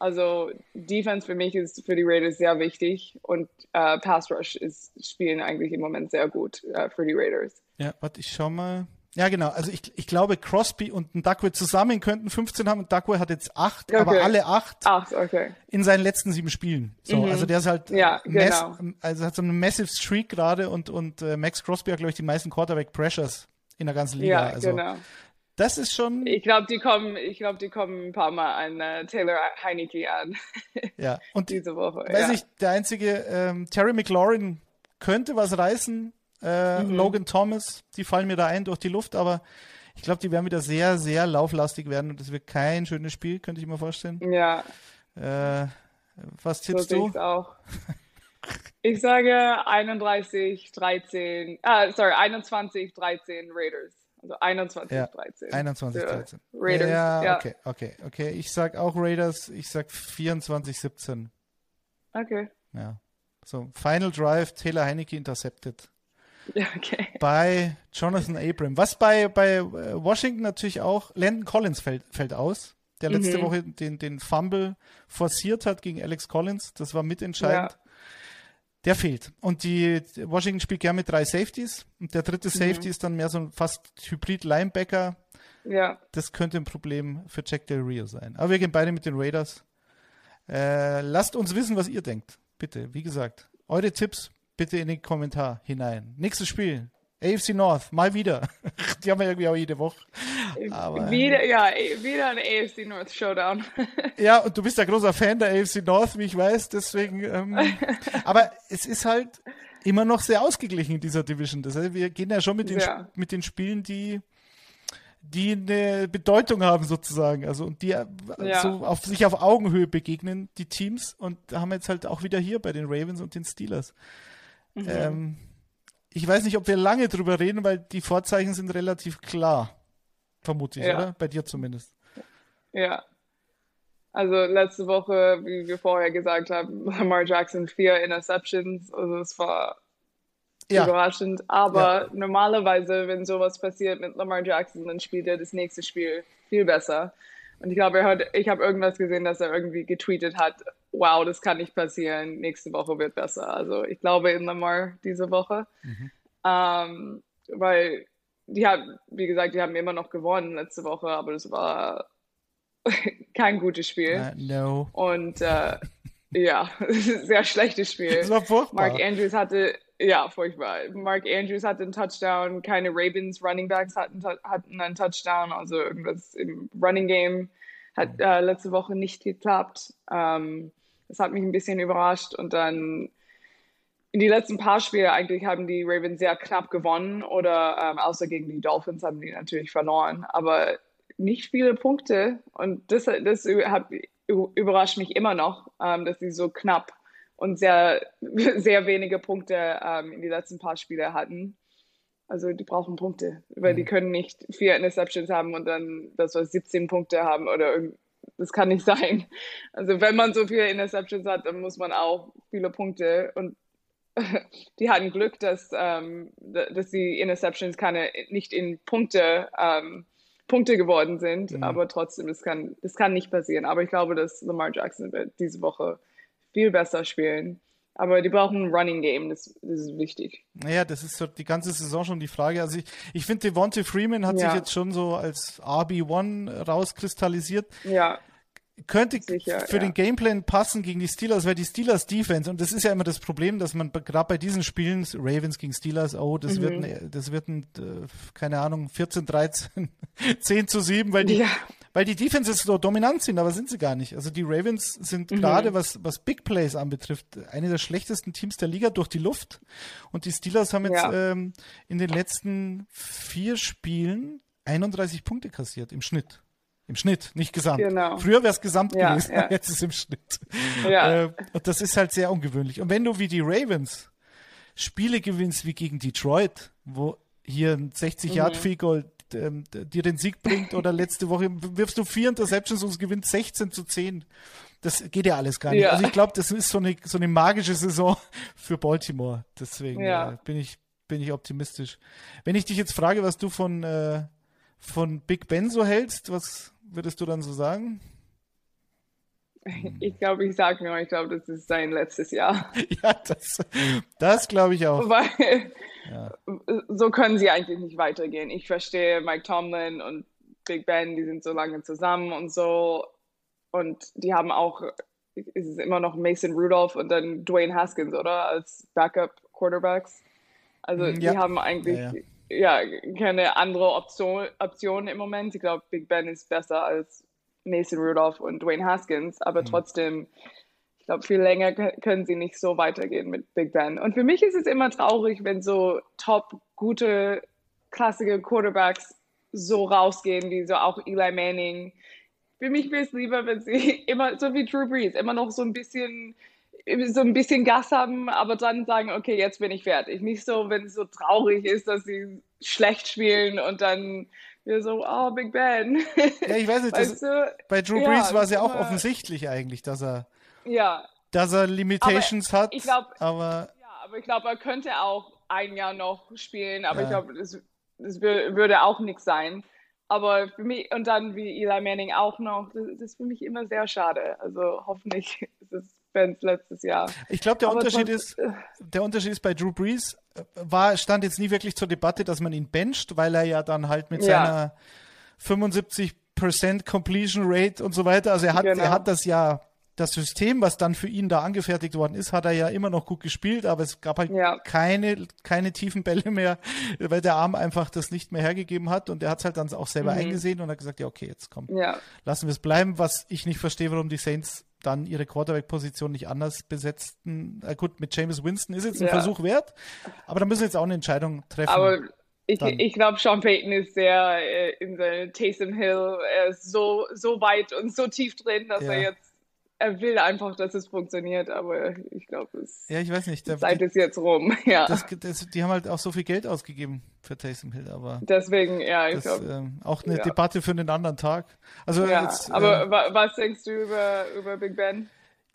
Also Defense für mich ist für die Raiders sehr wichtig und äh, Pass Rush ist, spielen eigentlich im Moment sehr gut äh, für die Raiders. Ja, warte, ich schau mal. Ja, genau. Also ich, ich glaube, Crosby und Duckworth zusammen könnten 15 haben und Duckworth hat jetzt acht, okay. aber alle acht, acht okay. in seinen letzten sieben Spielen. So, mhm. also der ist halt ja, genau. also hat so eine massive Streak gerade und, und äh, Max Crosby hat, glaube ich, die meisten Quarterback Pressures in der ganzen Liga. Ja, also, genau. Das ist schon. Ich glaube, die kommen, ich glaube, die kommen ein paar Mal an uh, Taylor Heineke an. ja, und diese Woche. Weiß ja. ich, der einzige, ähm, Terry McLaurin könnte was reißen äh, mhm. Logan Thomas, die fallen mir da ein durch die Luft, aber ich glaube, die werden wieder sehr, sehr lauflastig werden und das wird kein schönes Spiel, könnte ich mir vorstellen. Ja. Äh, was tippst so du? auch. Ich sage 31, 13, ah, sorry, 21, 13 Raiders. Also 21, ja, 13. 21, 13. Raiders. Ja, ja, okay, okay, okay. Ich sag auch Raiders, ich sag 24, 17. Okay. Ja. So, Final Drive, Taylor Heineke intercepted. Okay. Bei Jonathan Abram. Was bei, bei äh, Washington natürlich auch, Landon Collins fällt, fällt aus, der letzte mhm. Woche den, den Fumble forciert hat gegen Alex Collins. Das war mitentscheidend. Ja. Der fehlt. Und die Washington spielt gerne mit drei Safeties. Und der dritte mhm. Safety ist dann mehr so ein fast Hybrid-Linebacker. Ja. Das könnte ein Problem für Jack Del Rio sein. Aber wir gehen beide mit den Raiders. Äh, lasst uns wissen, was ihr denkt. Bitte, wie gesagt, eure Tipps bitte in den Kommentar hinein. Nächstes Spiel. AFC North, mal wieder. Die haben wir irgendwie auch jede Woche. Aber, wieder, ja, wieder ein AFC North Showdown. ja, und du bist ja großer Fan der AFC North, wie ich weiß, deswegen. Ähm, aber es ist halt immer noch sehr ausgeglichen in dieser Division. Das heißt, wir gehen ja schon mit den, ja. mit den Spielen, die die eine Bedeutung haben sozusagen, also und die ja. so auf sich auf Augenhöhe begegnen, die Teams und da haben wir jetzt halt auch wieder hier bei den Ravens und den Steelers. Mhm. Ähm, ich weiß nicht, ob wir lange drüber reden, weil die Vorzeichen sind relativ klar. Vermute ich, ja. oder? Bei dir zumindest. Ja. Also letzte Woche, wie wir vorher gesagt haben, Lamar Jackson vier Interceptions. Also es war ja. überraschend. Aber ja. normalerweise, wenn sowas passiert mit Lamar Jackson, dann spielt er das nächste Spiel viel besser. Und ich glaube, er hat, ich habe irgendwas gesehen, dass er irgendwie getweetet hat, wow, das kann nicht passieren, nächste Woche wird besser. Also ich glaube in Lamar diese Woche. Mhm. Ähm, weil die haben, wie gesagt, die haben immer noch gewonnen letzte Woche, aber das war kein gutes Spiel. Uh, no. Und äh, ja, sehr schlechtes Spiel. Das war furchtbar. Mark Andrews hatte, ja, furchtbar. Mark Andrews hatte einen Touchdown, keine Ravens Running Backs hatten, hatten einen Touchdown, also irgendwas im Running Game hat äh, letzte Woche nicht geklappt. Ähm, das hat mich ein bisschen überrascht. Und dann die letzten paar Spiele eigentlich haben die Ravens sehr knapp gewonnen oder ähm, außer gegen die Dolphins haben die natürlich verloren. Aber nicht viele Punkte. Und das, das überrascht mich immer noch, ähm, dass sie so knapp und sehr, sehr wenige Punkte ähm, in die letzten paar Spiele hatten. Also die brauchen Punkte, weil mhm. die können nicht vier Interceptions haben und dann, das was 17 Punkte haben oder das kann nicht sein. Also wenn man so viele Interceptions hat, dann muss man auch viele Punkte und die hatten Glück, dass, ähm, dass die Interceptions keine, nicht in Punkte, ähm, Punkte geworden sind, mhm. aber trotzdem, das kann, das kann nicht passieren. Aber ich glaube, dass Lamar Jackson wird diese Woche viel besser spielen. Aber die brauchen ein Running Game, das, das ist wichtig. Naja, das ist die ganze Saison schon die Frage. Also ich, ich finde, Devontae Freeman hat ja. sich jetzt schon so als RB1 rauskristallisiert. Ja könnte Sicher, für ja. den Gameplan passen gegen die Steelers, weil die Steelers Defense, und das ist ja immer das Problem, dass man gerade bei diesen Spielen, Ravens gegen Steelers, oh, das mhm. wird ein, das wird ein, keine Ahnung, 14, 13, 10 zu 7, weil die, ja. weil die Defenses so dominant sind, aber sind sie gar nicht. Also die Ravens sind mhm. gerade, was, was Big Plays anbetrifft, eine der schlechtesten Teams der Liga durch die Luft. Und die Steelers haben jetzt ja. ähm, in den letzten vier Spielen 31 Punkte kassiert im Schnitt. Im Schnitt, nicht gesamt. Genau. Früher wäre es gesamt ja, gewesen, ja. jetzt ist es im Schnitt. Ja. Äh, und das ist halt sehr ungewöhnlich. Und wenn du wie die Ravens Spiele gewinnst wie gegen Detroit, wo hier ein 60 Yard mhm. Goal ähm, dir den Sieg bringt oder letzte Woche wirfst du vier Interceptions und gewinnst 16 zu 10. Das geht ja alles gar nicht. Ja. Also ich glaube, das ist so eine, so eine magische Saison für Baltimore. Deswegen ja. äh, bin ich bin ich optimistisch. Wenn ich dich jetzt frage, was du von äh, von Big Ben so hältst, was würdest du dann so sagen? Ich glaube, ich sage nur, ich glaube, das ist sein letztes Jahr. ja, das, das glaube ich auch. Weil ja. so können sie eigentlich nicht weitergehen. Ich verstehe Mike Tomlin und Big Ben, die sind so lange zusammen und so. Und die haben auch, ist es immer noch Mason Rudolph und dann Dwayne Haskins, oder? Als Backup Quarterbacks. Also ja. die haben eigentlich ja, ja, keine andere Option, Option im Moment. Ich glaube, Big Ben ist besser als Mason Rudolph und Dwayne Haskins, aber mhm. trotzdem, ich glaube, viel länger können sie nicht so weitergehen mit Big Ben. Und für mich ist es immer traurig, wenn so top, gute, klassische Quarterbacks so rausgehen, wie so auch Eli Manning. Für mich wäre es lieber, wenn sie immer, so wie Drew Brees, immer noch so ein bisschen so ein bisschen Gas haben, aber dann sagen, okay, jetzt bin ich fertig. Nicht so, wenn es so traurig ist, dass sie schlecht spielen und dann wir so, oh, Big Ben. Ja, ich weiß nicht, das, du? bei Drew Brees ja, war es ja auch offensichtlich eigentlich, dass er, ja. dass er Limitations aber hat. Ich glaub, aber ja, aber ich glaube, er könnte auch ein Jahr noch spielen, aber ja. ich glaube, das, das würde auch nichts sein. Aber für mich, und dann wie Eli Manning auch noch, das, das ist für mich immer sehr schade. Also hoffentlich ist es Bens letztes Jahr. Ich glaube, der Unterschied ist, der Unterschied ist bei Drew Brees äh, war, stand jetzt nie wirklich zur Debatte, dass man ihn bencht, weil er ja dann halt mit ja. seiner 75% Completion Rate und so weiter, also er hat, genau. er hat das ja das System, was dann für ihn da angefertigt worden ist, hat er ja immer noch gut gespielt, aber es gab halt ja. keine, keine tiefen Bälle mehr, weil der Arm einfach das nicht mehr hergegeben hat und er hat es halt dann auch selber mhm. eingesehen und hat gesagt, ja, okay, jetzt komm, ja. lassen wir es bleiben, was ich nicht verstehe, warum die Saints dann ihre Quarterback-Position nicht anders besetzten. Äh, gut, mit James Winston ist jetzt ein ja. Versuch wert, aber da müssen wir jetzt auch eine Entscheidung treffen. Aber ich, ich glaube, Sean Payton ist sehr äh, in der Taysom Hill, er ist so, so weit und so tief drin, dass ja. er jetzt er will einfach, dass es funktioniert, aber ich glaube, es ja, ich weiß nicht, der, Zeit ist jetzt rum. Ja. Das, das, die haben halt auch so viel Geld ausgegeben für Taysom Hill, aber deswegen, ja, ich glaube. Ähm, auch eine ja. Debatte für einen anderen Tag. Also ja, jetzt, aber ähm, was denkst du über, über Big Ben?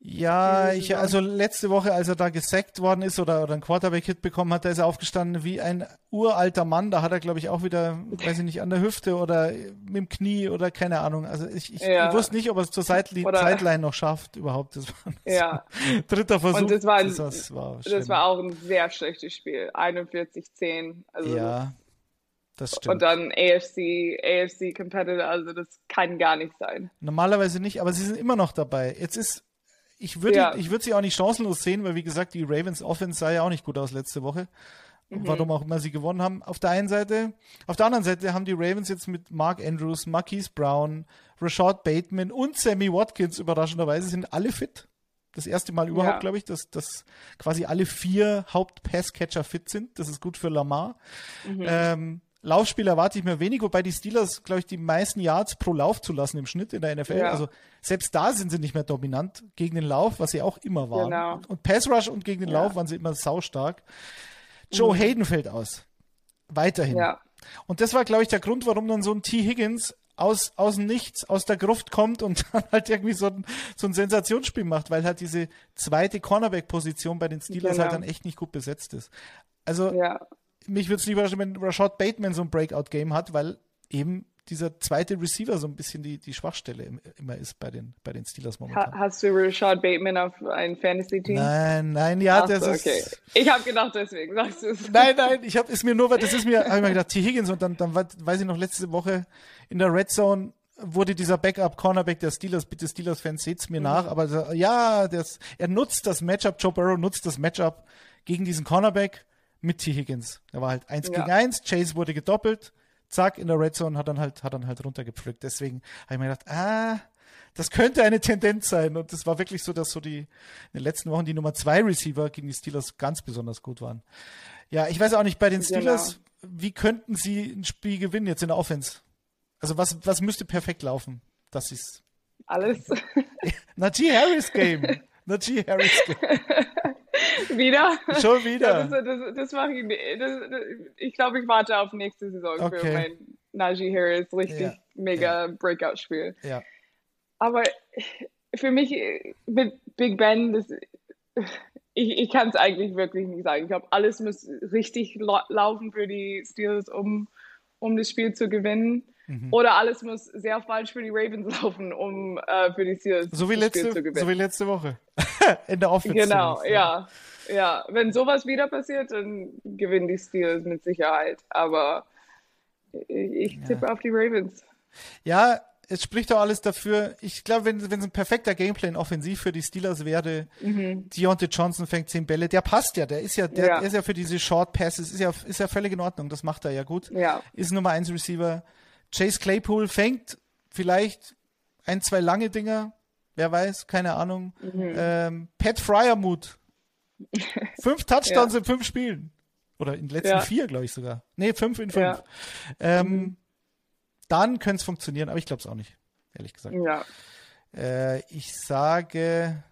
Ja, ich, also letzte Woche, als er da gesackt worden ist oder, oder einen Quarterback-Hit bekommen hat, da ist er aufgestanden wie ein uralter Mann. Da hat er, glaube ich, auch wieder, weiß ich nicht, an der Hüfte oder mit dem Knie oder keine Ahnung. Also ich, ich, ja. ich wusste nicht, ob er es zur Seitli oder, Sideline noch schafft überhaupt. Das war das ja. dritter Versuch. Und das war, ein, das, war, das war auch ein sehr schlechtes Spiel. 41-10. Also ja. Das stimmt. Und dann AFC, AFC Competitor, also das kann gar nicht sein. Normalerweise nicht, aber sie sind immer noch dabei. Jetzt ist ich würde ja. ich würde sie auch nicht chancenlos sehen, weil wie gesagt, die Ravens Offense sah ja auch nicht gut aus letzte Woche. Mhm. Warum auch immer sie gewonnen haben. Auf der einen Seite, auf der anderen Seite haben die Ravens jetzt mit Mark Andrews, Marquise Brown, Rashad Bateman und Sammy Watkins überraschenderweise sind alle fit. Das erste Mal überhaupt, ja. glaube ich, dass, dass quasi alle vier Haupt-Passcatcher fit sind. Das ist gut für Lamar. Mhm. Ähm, Laufspiel erwarte ich mir wenig, wobei die Steelers, glaube ich, die meisten Yards pro Lauf zu lassen im Schnitt in der NFL. Ja. Also selbst da sind sie nicht mehr dominant gegen den Lauf, was sie auch immer waren. Genau. Und Pass Rush und gegen den ja. Lauf waren sie immer saustark. Joe mhm. Hayden fällt aus. Weiterhin. Ja. Und das war, glaube ich, der Grund, warum dann so ein T. Higgins aus, aus nichts, aus der Gruft kommt und dann halt irgendwie so ein, so ein Sensationsspiel macht, weil halt diese zweite Cornerback-Position bei den Steelers genau. halt dann echt nicht gut besetzt ist. Also, ja. Mich würde es lieber, wenn Rashad Bateman so ein Breakout-Game hat, weil eben dieser zweite Receiver so ein bisschen die, die Schwachstelle immer ist bei den, bei den Steelers momentan. Hast du Rashad Bateman auf ein Fantasy-Team? Nein, nein, ja, Ach das so, ist. Okay. Ich habe gedacht, deswegen sagst du es. Nein, nein, ich habe, ist mir nur, das ist mir, habe ich mir gedacht, T. Higgins und dann, dann weiß ich noch, letzte Woche in der Red Zone wurde dieser Backup-Cornerback der Steelers, bitte Steelers-Fans, seht's mir mhm. nach, aber ja, das, er nutzt das Matchup, Joe Burrow nutzt das Matchup gegen diesen Cornerback mit T. Higgins. Er war halt eins ja. gegen eins, Chase wurde gedoppelt, zack, in der Red Zone hat dann halt, hat dann halt runtergepflückt. Deswegen habe ich mir gedacht, ah, das könnte eine Tendenz sein. Und das war wirklich so, dass so die in den letzten Wochen die Nummer zwei Receiver gegen die Steelers ganz besonders gut waren. Ja, ich weiß auch nicht, bei den genau. Steelers, genau. wie könnten sie ein Spiel gewinnen jetzt in der Offense? Also was, was müsste perfekt laufen? Das ist. Alles. Najee Harris Game. Najee Harris Game. wieder? Schon wieder. Das, das, das mache ich Das, ich glaube, ich warte auf nächste Saison okay. für mein Najee Harris richtig ja. mega ja. Breakout-Spiel. Ja. Aber für mich mit Big Ben, das, ich, ich kann es eigentlich wirklich nicht sagen. Ich glaube, alles muss richtig laufen für die Steelers, um, um das Spiel zu gewinnen. Mhm. Oder alles muss sehr falsch für die Ravens laufen, um äh, für die Steelers so wie letzte, zu gewinnen. So wie letzte Woche. In der Offense. Genau, ja. Ja, wenn sowas wieder passiert, dann gewinnen die Steelers mit Sicherheit. Aber ich tippe ja. auf die Ravens. Ja, es spricht doch alles dafür. Ich glaube, wenn, wenn es ein perfekter Gameplan offensiv für die Steelers wäre, mhm. Deontay Johnson fängt zehn Bälle, der passt ja, der ist ja, der, ja. ist ja für diese Short Passes, ist ja, ist ja völlig in Ordnung, das macht er ja gut. Ja. Ist Nummer eins Receiver. Chase Claypool fängt vielleicht ein, zwei lange Dinger, wer weiß, keine Ahnung. Mhm. Ähm, Pat Fryermuth Fünf Touchdowns ja. in fünf Spielen. Oder in den letzten ja. vier, glaube ich sogar. Nee, fünf in fünf. Ja. Ähm, mhm. Dann könnte es funktionieren, aber ich glaube es auch nicht, ehrlich gesagt. Ja. Äh, ich sage,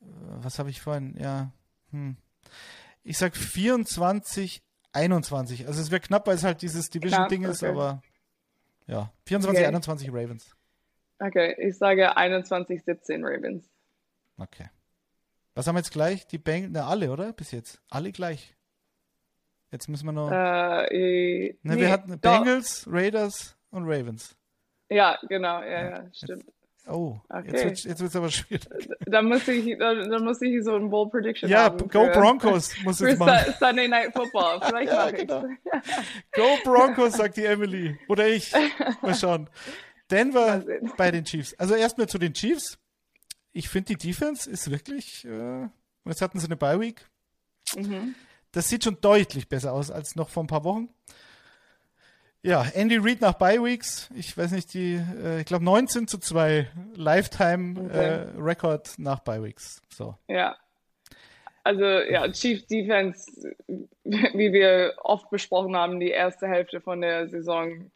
was habe ich vorhin? Ja, hm. Ich sage 24, 21. Also es wäre knapp, weil es halt dieses Division-Ding okay. ist, aber ja, 24, okay. 21 Ravens. Okay, ich sage 21, 17 Ravens. Okay. Was haben wir jetzt gleich? Die Bengals, na alle, oder? Bis jetzt. Alle gleich. Jetzt müssen wir noch. Äh, äh, ne, nee, wir hatten Bengals, Raiders und Ravens. Ja, genau, ja, ja, stimmt. Oh, okay. jetzt wird es aber schwierig. Da muss ich, da, da muss ich so ein Bold Prediction ja, haben. Ja, Go Broncos muss ich machen. Sunday Night Football, vielleicht ja, mache genau. Go Broncos, sagt die Emily. Oder ich. Mal schauen. Denver bei den Chiefs. Also erstmal zu den Chiefs ich finde, die Defense ist wirklich, äh, jetzt hatten sie eine Bye-Week. Mhm. Das sieht schon deutlich besser aus als noch vor ein paar Wochen. Ja, Andy Reid nach Bye-Weeks. Ich weiß nicht, die, äh, ich glaube 19 zu 2 Lifetime-Rekord okay. äh, nach Bye-Weeks. So. Ja. Also, ja, Chief Defense, wie wir oft besprochen haben, die erste Hälfte von der Saison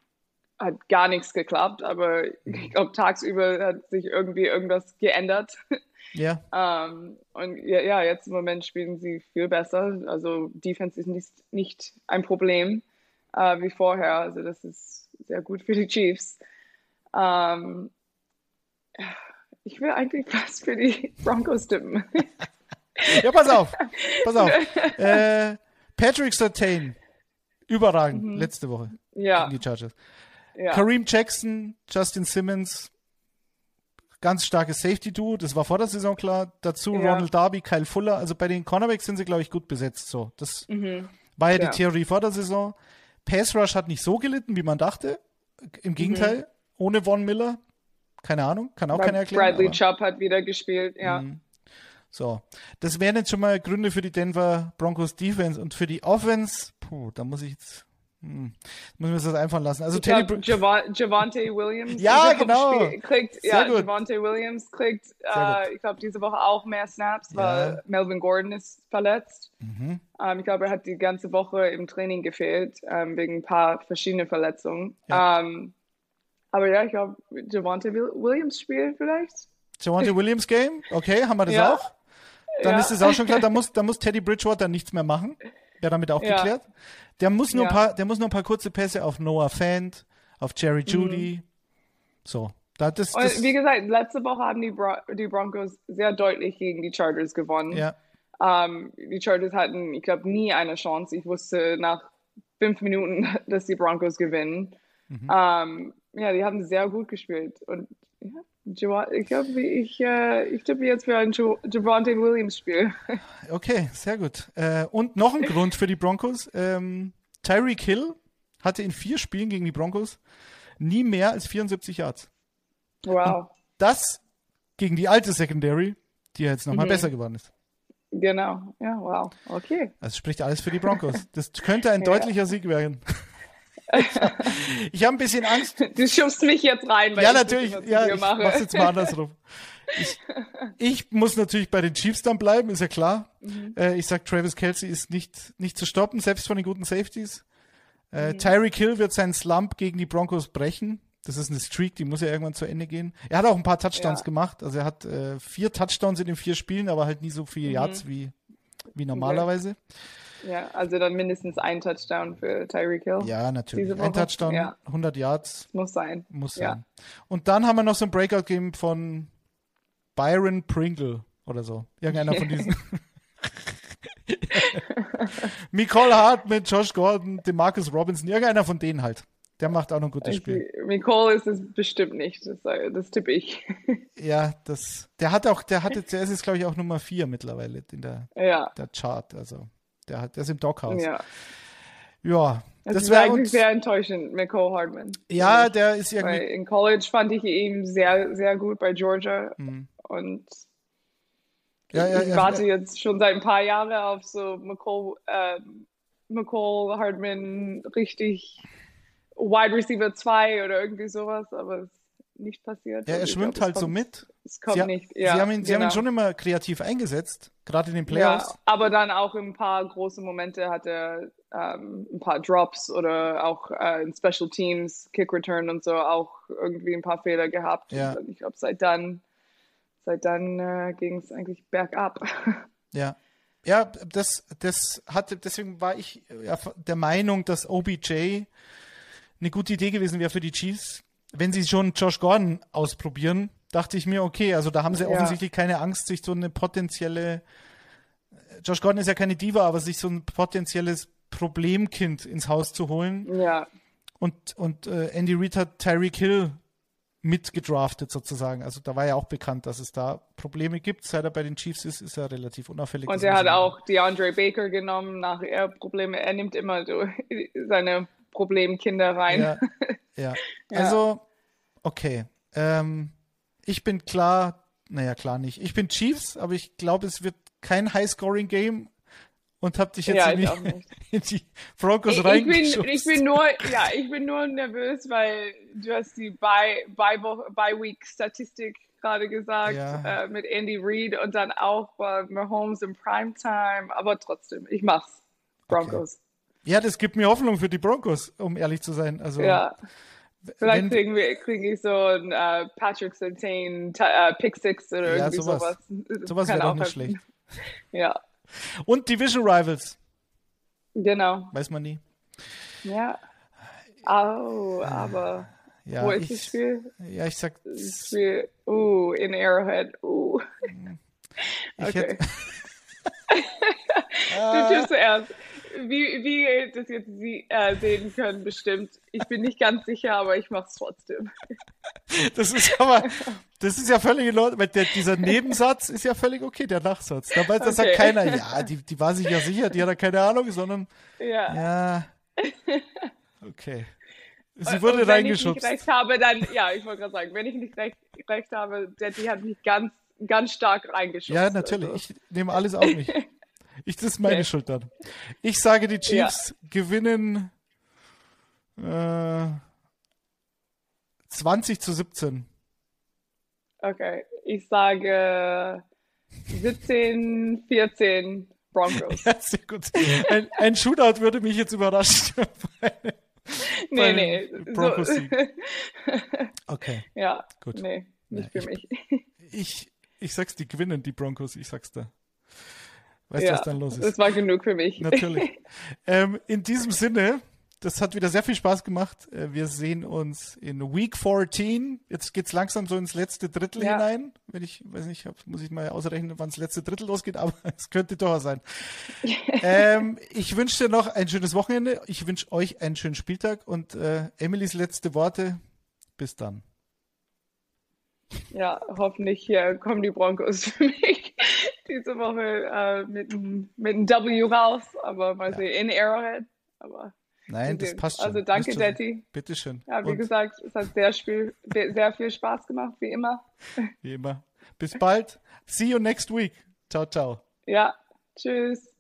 hat gar nichts geklappt, aber ich mhm. glaube, tagsüber hat sich irgendwie irgendwas geändert. Ja. ähm, und ja, ja, jetzt im Moment spielen sie viel besser. Also Defense ist nicht, nicht ein Problem äh, wie vorher. Also das ist sehr gut für die Chiefs. Ähm, ich will eigentlich fast für die Broncos tippen. ja, pass auf. Pass auf. Äh, Patrick Sertain. Überragend, mhm. letzte Woche. Ja. Gegen die Chargers. Ja. Kareem Jackson, Justin Simmons, ganz starkes Safety-Duo, das war vor der Saison klar. Dazu ja. Ronald Darby, Kyle Fuller. Also bei den Cornerbacks sind sie, glaube ich, gut besetzt. So, das mhm. war ja, ja, die Theorie vor der Saison. Pass Rush hat nicht so gelitten, wie man dachte. Im Gegenteil, mhm. ohne Von Miller. Keine Ahnung, kann auch keiner erklären. Bradley Chubb hat wieder gespielt, ja. Mhm. So, das wären jetzt schon mal Gründe für die Denver Broncos Defense und für die Offense. Puh, da muss ich jetzt hm. Müssen wir uns das einfallen lassen. Also Teddy glaub, Jav Javante Williams. ja, genau. kriegt, Sehr ja, gut. Javante Williams kriegt, äh, ich glaube, diese Woche auch mehr Snaps, weil ja. Melvin Gordon ist verletzt. Mhm. Ähm, ich glaube, er hat die ganze Woche im Training gefehlt, ähm, wegen ein paar verschiedenen Verletzungen. Ja. Ähm, aber ja, ich glaube, Javante Williams spielt vielleicht. Javante Williams Game? Okay, haben wir das ja. auch? Dann ist es auch schon klar, da muss, da muss Teddy Bridgewater nichts mehr machen. Ja, damit auch geklärt. Der muss nur ja. ein paar, der muss nur ein paar kurze Pässe auf Noah Fant, auf Jerry Judy. Mhm. So. Da, das, das, wie gesagt, letzte Woche haben die, Bron die Broncos sehr deutlich gegen die Chargers gewonnen. Ja. Um, ähm, die Chargers hatten, ich glaube, nie eine Chance. Ich wusste nach fünf Minuten, dass die Broncos gewinnen. Mhm. Um, ähm, ja, die haben sehr gut gespielt. Und ja, ich glaube, ich, äh, ich tippe jetzt für ein Javante Williams-Spiel. Okay, sehr gut. Äh, und noch ein Grund für die Broncos. Ähm, Tyreek Hill hatte in vier Spielen gegen die Broncos nie mehr als 74 Yards. Wow. Und das gegen die alte Secondary, die ja jetzt nochmal mhm. besser geworden ist. Genau, ja, wow, okay. Das spricht alles für die Broncos. Das könnte ein ja. deutlicher Sieg werden. Ich habe ein bisschen Angst. Du schubst mich jetzt rein, weil ja, ich natürlich, ja, ich mache. mach's jetzt mal andersrum. Ich, ich, muss natürlich bei den Chiefs dann bleiben, ist ja klar. Mhm. Äh, ich sag, Travis Kelsey ist nicht, nicht zu stoppen, selbst von den guten Safeties. Äh, mhm. Tyreek Hill wird seinen Slump gegen die Broncos brechen. Das ist eine Streak, die muss ja irgendwann zu Ende gehen. Er hat auch ein paar Touchdowns ja. gemacht. Also er hat äh, vier Touchdowns in den vier Spielen, aber halt nie so viele mhm. Yards wie, wie normalerweise. Okay. Ja, also dann mindestens ein Touchdown für Tyreek Hill. Ja, natürlich. Ein Touchdown, ja. 100 Yards. Muss sein. Muss sein. Ja. Und dann haben wir noch so ein Breakout-Game von Byron Pringle oder so. Irgendeiner von diesen. Nicole Hart mit Josh Gordon, Demarcus Robinson, irgendeiner von denen halt. Der macht auch noch ein gutes Spiel. Nicole ist es bestimmt nicht, das, das tippe ich. Ja, das, der hat auch, der hatte, der ist jetzt glaube ich auch Nummer 4 mittlerweile in der, ja. der Chart, also der hat, der ist im Doghouse. Ja. Ja, das, das ist eigentlich sehr enttäuschend, Nicole Hartman. Ja, der ist irgendwie. Weil in College fand ich ihn sehr, sehr gut bei Georgia mhm. und ja, ja, ich warte jetzt schon seit ein paar Jahren auf so McCall, äh, McCall Hardman richtig Wide Receiver 2 oder irgendwie sowas, aber es nicht passiert. Ja, er schwimmt glaub, halt kommt, so mit. Es kommt sie, nicht. Ja, sie, haben ihn, sie haben ihn genau. schon immer kreativ eingesetzt, gerade in den Playoffs. Ja, aber dann auch in ein paar große Momente hat er ähm, ein paar Drops oder auch äh, in Special Teams, Kick Return und so auch irgendwie ein paar Fehler gehabt. Ja. Und ich glaube, seit dann seit dann äh, ging es eigentlich bergab. Ja. Ja, das, das hatte, deswegen war ich der Meinung, dass OBJ eine gute Idee gewesen wäre für die Chiefs. Wenn sie schon Josh Gordon ausprobieren, dachte ich mir, okay, also da haben sie ja. offensichtlich keine Angst, sich so eine potenzielle, Josh Gordon ist ja keine Diva, aber sich so ein potenzielles Problemkind ins Haus zu holen. Ja. Und, und äh, Andy Reid hat Tyreek Hill mitgedraftet sozusagen. Also da war ja auch bekannt, dass es da Probleme gibt. Seit er bei den Chiefs ist, ist er relativ unauffällig. Und er hat auch DeAndre Baker genommen nach er Probleme. Er nimmt immer so seine Problemkinder rein. Ja, ja. ja. also okay. Ähm, ich bin klar, naja klar nicht. Ich bin Chiefs, aber ich glaube, es wird kein High-Scoring-Game und hab dich jetzt ja, in, die, in, die, Broncos ich, reingeschubst. Ich bin, ich bin nur, ja, ich bin nur nervös, weil du hast die Bye-Week-Statistik gerade gesagt ja. äh, mit Andy Reid und dann auch bei Mahomes im Primetime, aber trotzdem, ich mach's. Broncos. Ja, das gibt mir Hoffnung für die Broncos, um ehrlich zu sein. Also, ja. Vielleicht kriegen wir kriege ich so ein uh, Patrick Sertain uh, Pick Six oder ja, irgendwie sowas. Sowas, sowas wäre auch nicht schlecht. Ja. Und Division Rivals. Genau. Weiß man nie. Ja. Oh, aber ja, wo ist ich, das Spiel? Ja, ich sag. Das Spiel, uh, in Arrowhead. Uh. Ich okay. Hätte... du tust zuerst wie, wie ihr das jetzt Sie, äh, sehen können, bestimmt. Ich bin nicht ganz sicher, aber ich mache es trotzdem. Das ist aber, das ist ja völlig in Ordnung. Der, dieser Nebensatz ist ja völlig okay, der Nachsatz. Dabei okay. sagt keiner, ja, die, die war sich ja sicher, die hat ja keine Ahnung, sondern ja. ja. Okay. Sie wurde und reingeschubst. Wenn ich nicht recht habe, dann, ja, ich wollte gerade sagen, wenn ich nicht recht, recht habe, der, die hat mich ganz, ganz stark reingeschubst. Ja, natürlich. Also. Ich nehme alles auf mich. Ich, das ist meine okay. Schuld dann. Ich sage, die Chiefs ja. gewinnen äh, 20 zu 17. Okay, ich sage 17, 14 Broncos. Ja, sehr gut. Ein, ein Shootout würde mich jetzt überraschen. nee, nee. Broncos so. Okay. Ja, gut. Nee, nicht nee, für ich, mich. Ich, ich sag's, die gewinnen, die Broncos, ich sag's da. Weißt du, ja, was dann los ist? Das war genug für mich. Natürlich. ähm, in diesem Sinne das hat wieder sehr viel Spaß gemacht. Äh, wir sehen uns in Week 14. Jetzt geht's langsam so ins letzte Drittel ja. hinein. Wenn ich, weiß nicht, muss ich mal ausrechnen, wann das letzte Drittel losgeht, aber es könnte doch sein. ähm, ich wünsche dir noch ein schönes Wochenende. Ich wünsche euch einen schönen Spieltag und äh, Emilys letzte Worte. Bis dann. Ja, hoffentlich hier kommen die Broncos für mich diese Woche äh, mit, mit einem W raus, aber mal ja. sehen, in Arrowhead. Aber Nein, das passt schon. Also danke, Detti. Bitteschön. Ja, wie Und gesagt, es hat sehr, viel, sehr viel Spaß gemacht, wie immer. Wie immer. Bis bald. See you next week. Ciao, ciao. Ja, tschüss.